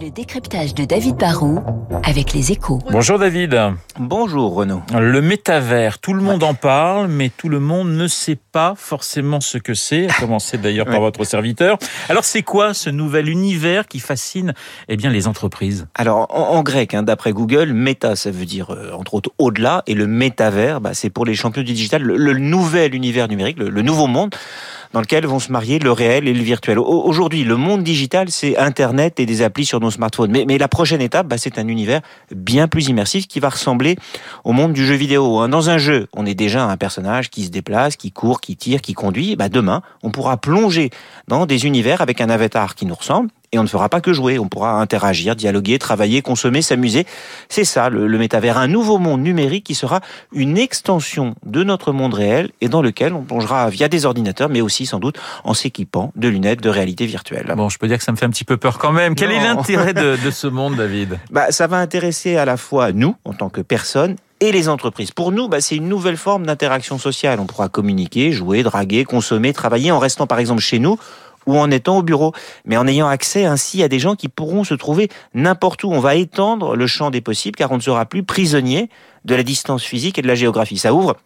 Le décryptage de David Barrault avec les échos. Bonjour David. Bonjour Renaud. Le métavers, tout le monde en parle, mais tout le monde ne sait pas forcément ce que c'est, à commencer d'ailleurs par votre serviteur. Alors c'est quoi ce nouvel univers qui fascine eh bien, les entreprises? Alors en, grec, hein, d'après Google, méta ça veut dire euh, entre autres au-delà, et le métavers, bah, c'est pour les champions du digital, le, nouvel univers numérique, le nouveau monde dans lequel vont se marier le réel et le virtuel. Aujourd'hui, le monde digital, c'est Internet et des applis sur nos smartphones. Mais, la prochaine étape, bah, c'est un univers bien plus immersif qui va ressembler au monde du jeu vidéo. Hein. Dans un jeu, on est déjà un personnage qui se déplace, qui court, qui tire, qui conduit. Bah, demain, on pourra plonger dans des univers avec un avatar qui nous ressemble et on ne fera pas que jouer. On pourra interagir, dialoguer, travailler, consommer, s'amuser. C'est ça, le, le, métavers, un nouveau monde numérique qui sera une extension de notre monde réel et dans lequel on plongera via des ordinateurs, mais aussi sans doute en s'équipant de lunettes de réalité virtuelle. Bon, je peux dire que ça me fait un petit peu peur quand même. Quel est l'intérêt de, de, ce monde, David? Bah, Ça va intéresser à la fois nous, en tant que personnes, et les entreprises. Pour nous, bah, c'est une nouvelle forme d'interaction sociale. On pourra communiquer, jouer, draguer, consommer, travailler en restant par exemple chez nous ou en étant au bureau, mais en ayant accès ainsi à des gens qui pourront se trouver n'importe où. On va étendre le champ des possibles car on ne sera plus prisonnier de la distance physique et de la géographie. Ça ouvre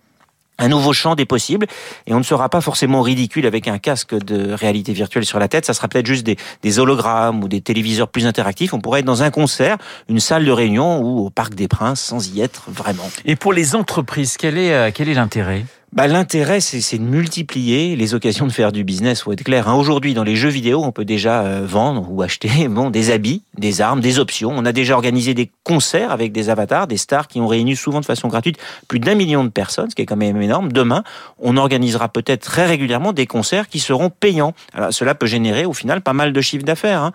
un nouveau champ des possibles et on ne sera pas forcément ridicule avec un casque de réalité virtuelle sur la tête, ça sera peut-être juste des, hologrammes ou des téléviseurs plus interactifs, on pourrait être dans un concert, une salle de réunion ou au Parc des Princes sans y être vraiment. Et pour les entreprises, quel est, euh, quel est l'intérêt? Bah, L'intérêt, c'est de multiplier les occasions de faire du business, faut être clair. Hein. Aujourd'hui, dans les jeux vidéo, on peut déjà euh, vendre ou acheter bon, des habits, des armes, des options. On a déjà organisé des concerts avec des avatars, des stars qui ont réuni souvent de façon gratuite plus d'un million de personnes, ce qui est quand même énorme. Demain, on organisera peut-être très régulièrement des concerts qui seront payants. Alors, cela peut générer au final pas mal de chiffres d'affaires. Hein.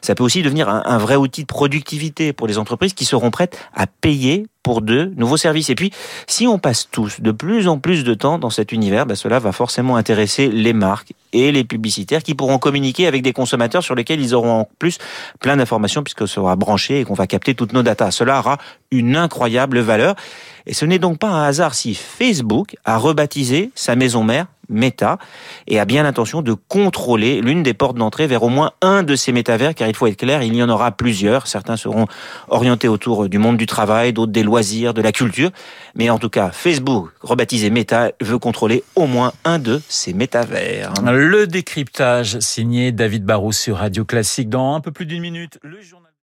Ça peut aussi devenir un vrai outil de productivité pour les entreprises qui seront prêtes à payer pour de nouveaux services. Et puis, si on passe tous de plus en plus de temps dans cet univers, bah, cela va forcément intéresser les marques et les publicitaires qui pourront communiquer avec des consommateurs sur lesquels ils auront en plus plein d'informations puisque sera branché et qu'on va capter toutes nos datas. Cela aura une incroyable valeur. Et ce n'est donc pas un hasard si Facebook a rebaptisé sa maison mère Meta et a bien l'intention de contrôler l'une des portes d'entrée vers au moins un de ces métavers, car il faut être clair, il y en aura plusieurs. Certains seront orientés autour du monde du travail, d'autres des loisirs, de la culture. Mais en tout cas, Facebook, rebaptisé Meta, veut contrôler au moins un de ces métavers. Le décryptage signé David Barrou sur Radio Classique dans un peu plus d'une minute.